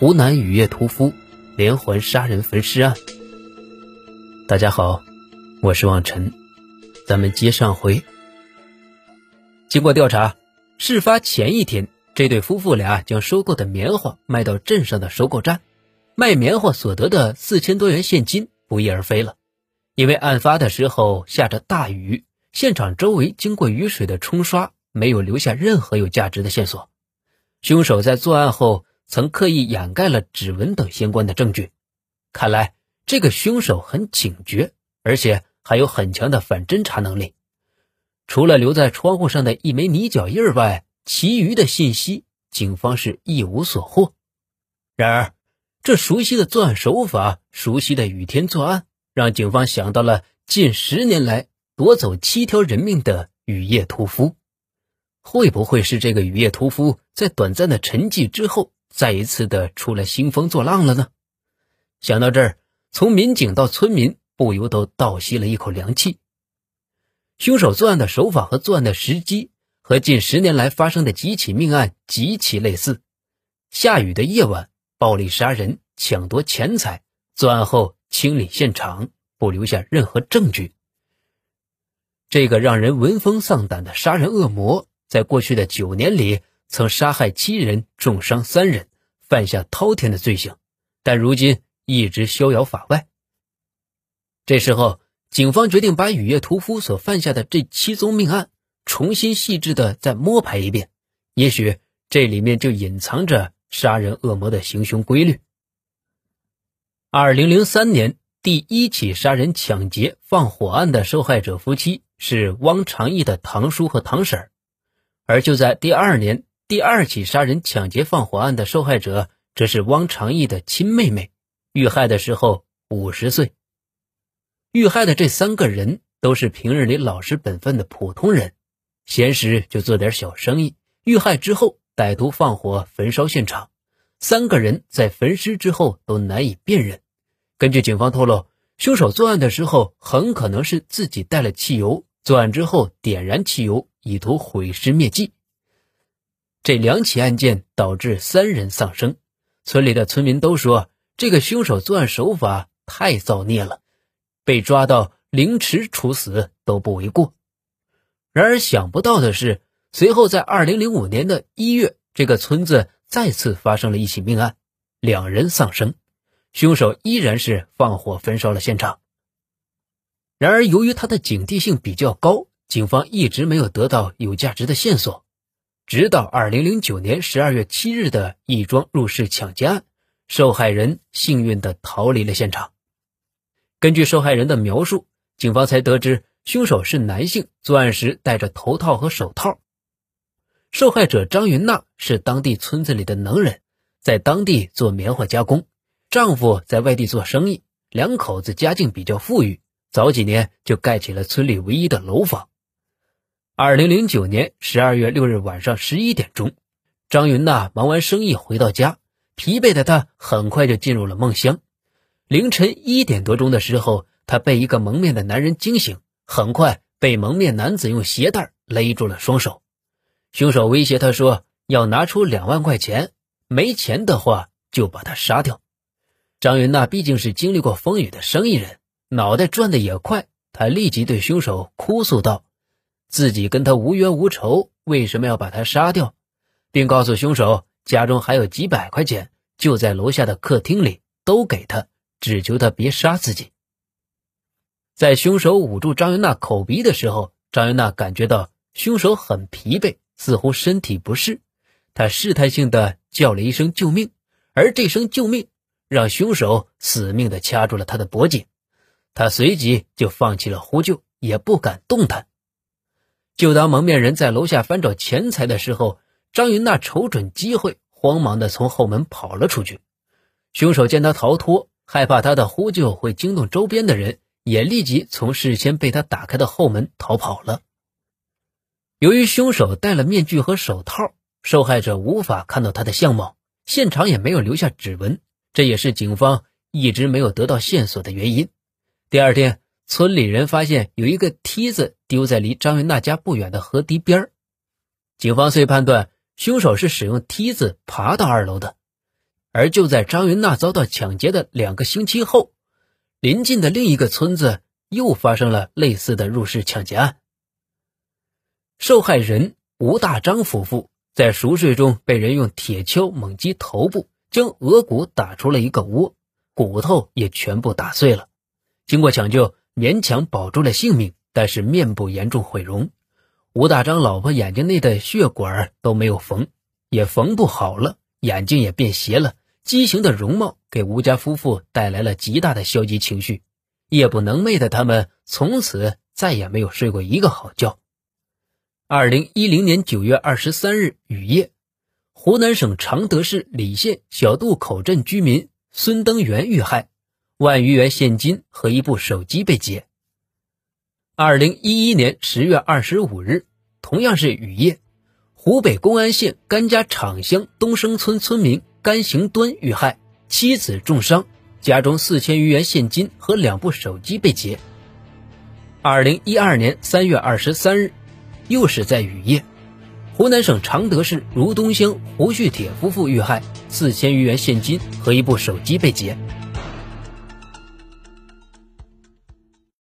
湖南雨夜屠夫连环杀人焚尸案。大家好，我是望尘，咱们接上回。经过调查，事发前一天，这对夫妇俩将收购的棉花卖到镇上的收购站，卖棉花所得的四千多元现金不翼而飞了。因为案发的时候下着大雨，现场周围经过雨水的冲刷，没有留下任何有价值的线索。凶手在作案后。曾刻意掩盖了指纹等相关的证据，看来这个凶手很警觉，而且还有很强的反侦查能力。除了留在窗户上的一枚泥脚印外，其余的信息警方是一无所获。然而，这熟悉的作案手法、熟悉的雨天作案，让警方想到了近十年来夺走七条人命的雨夜屠夫。会不会是这个雨夜屠夫在短暂的沉寂之后？再一次的出来兴风作浪了呢。想到这儿，从民警到村民不由都倒吸了一口凉气。凶手作案的手法和作案的时机，和近十年来发生的几起命案极其类似：下雨的夜晚，暴力杀人，抢夺钱财，作案后清理现场，不留下任何证据。这个让人闻风丧胆的杀人恶魔，在过去的九年里。曾杀害七人，重伤三人，犯下滔天的罪行，但如今一直逍遥法外。这时候，警方决定把雨夜屠夫所犯下的这七宗命案重新细致的再摸排一遍，也许这里面就隐藏着杀人恶魔的行凶规律。二零零三年，第一起杀人、抢劫、放火案的受害者夫妻是汪长义的堂叔和堂婶而就在第二年。第二起杀人、抢劫、放火案的受害者，则是汪长义的亲妹妹，遇害的时候五十岁。遇害的这三个人都是平日里老实本分的普通人，闲时就做点小生意。遇害之后，歹徒放火焚烧现场，三个人在焚尸之后都难以辨认。根据警方透露，凶手作案的时候很可能是自己带了汽油，作案之后点燃汽油，以图毁尸灭迹。这两起案件导致三人丧生，村里的村民都说这个凶手作案手法太造孽了，被抓到凌迟处死都不为过。然而想不到的是，随后在二零零五年的一月，这个村子再次发生了一起命案，两人丧生，凶手依然是放火焚烧了现场。然而由于他的警惕性比较高，警方一直没有得到有价值的线索。直到二零零九年十二月七日的一桩入室抢劫案，受害人幸运的逃离了现场。根据受害人的描述，警方才得知凶手是男性，作案时戴着头套和手套。受害者张云娜是当地村子里的能人，在当地做棉花加工，丈夫在外地做生意，两口子家境比较富裕，早几年就盖起了村里唯一的楼房。二零零九年十二月六日晚上十一点钟，张云娜忙完生意回到家，疲惫的她很快就进入了梦乡。凌晨一点多钟的时候，她被一个蒙面的男人惊醒，很快被蒙面男子用鞋带勒住了双手。凶手威胁她说要拿出两万块钱，没钱的话就把她杀掉。张云娜毕竟是经历过风雨的生意人，脑袋转的也快，她立即对凶手哭诉道。自己跟他无冤无仇，为什么要把他杀掉？并告诉凶手家中还有几百块钱，就在楼下的客厅里，都给他，只求他别杀自己。在凶手捂住张云娜口鼻的时候，张云娜感觉到凶手很疲惫，似乎身体不适，他试探性的叫了一声救命，而这声救命让凶手死命的掐住了他的脖颈，他随即就放弃了呼救，也不敢动弹。就当蒙面人在楼下翻找钱财的时候，张云娜瞅准机会，慌忙的从后门跑了出去。凶手见他逃脱，害怕他的呼救会惊动周边的人，也立即从事先被他打开的后门逃跑了。由于凶手戴了面具和手套，受害者无法看到他的相貌，现场也没有留下指纹，这也是警方一直没有得到线索的原因。第二天。村里人发现有一个梯子丢在离张云娜家不远的河堤边儿，警方遂判断凶手是使用梯子爬到二楼的。而就在张云娜遭到抢劫的两个星期后，临近的另一个村子又发生了类似的入室抢劫案。受害人吴大章夫妇在熟睡中被人用铁锹猛击头部，将额骨打出了一个窝，骨头也全部打碎了。经过抢救，勉强保住了性命，但是面部严重毁容。吴大章老婆眼睛内的血管都没有缝，也缝不好了，眼睛也变斜了。畸形的容貌给吴家夫妇带来了极大的消极情绪，夜不能寐的他们从此再也没有睡过一个好觉。二零一零年九月二十三日雨夜，湖南省常德市澧县小渡口镇居民孙登元遇害，万余元现金和一部手机被劫。二零一一年十月二十五日，同样是雨夜，湖北公安县甘家场乡东升村村民。甘行端遇害，妻子重伤，家中四千余元现金和两部手机被劫。二零一二年三月二十三日，又是在雨夜，湖南省常德市如东乡胡旭铁夫妇遇害，四千余元现金和一部手机被劫。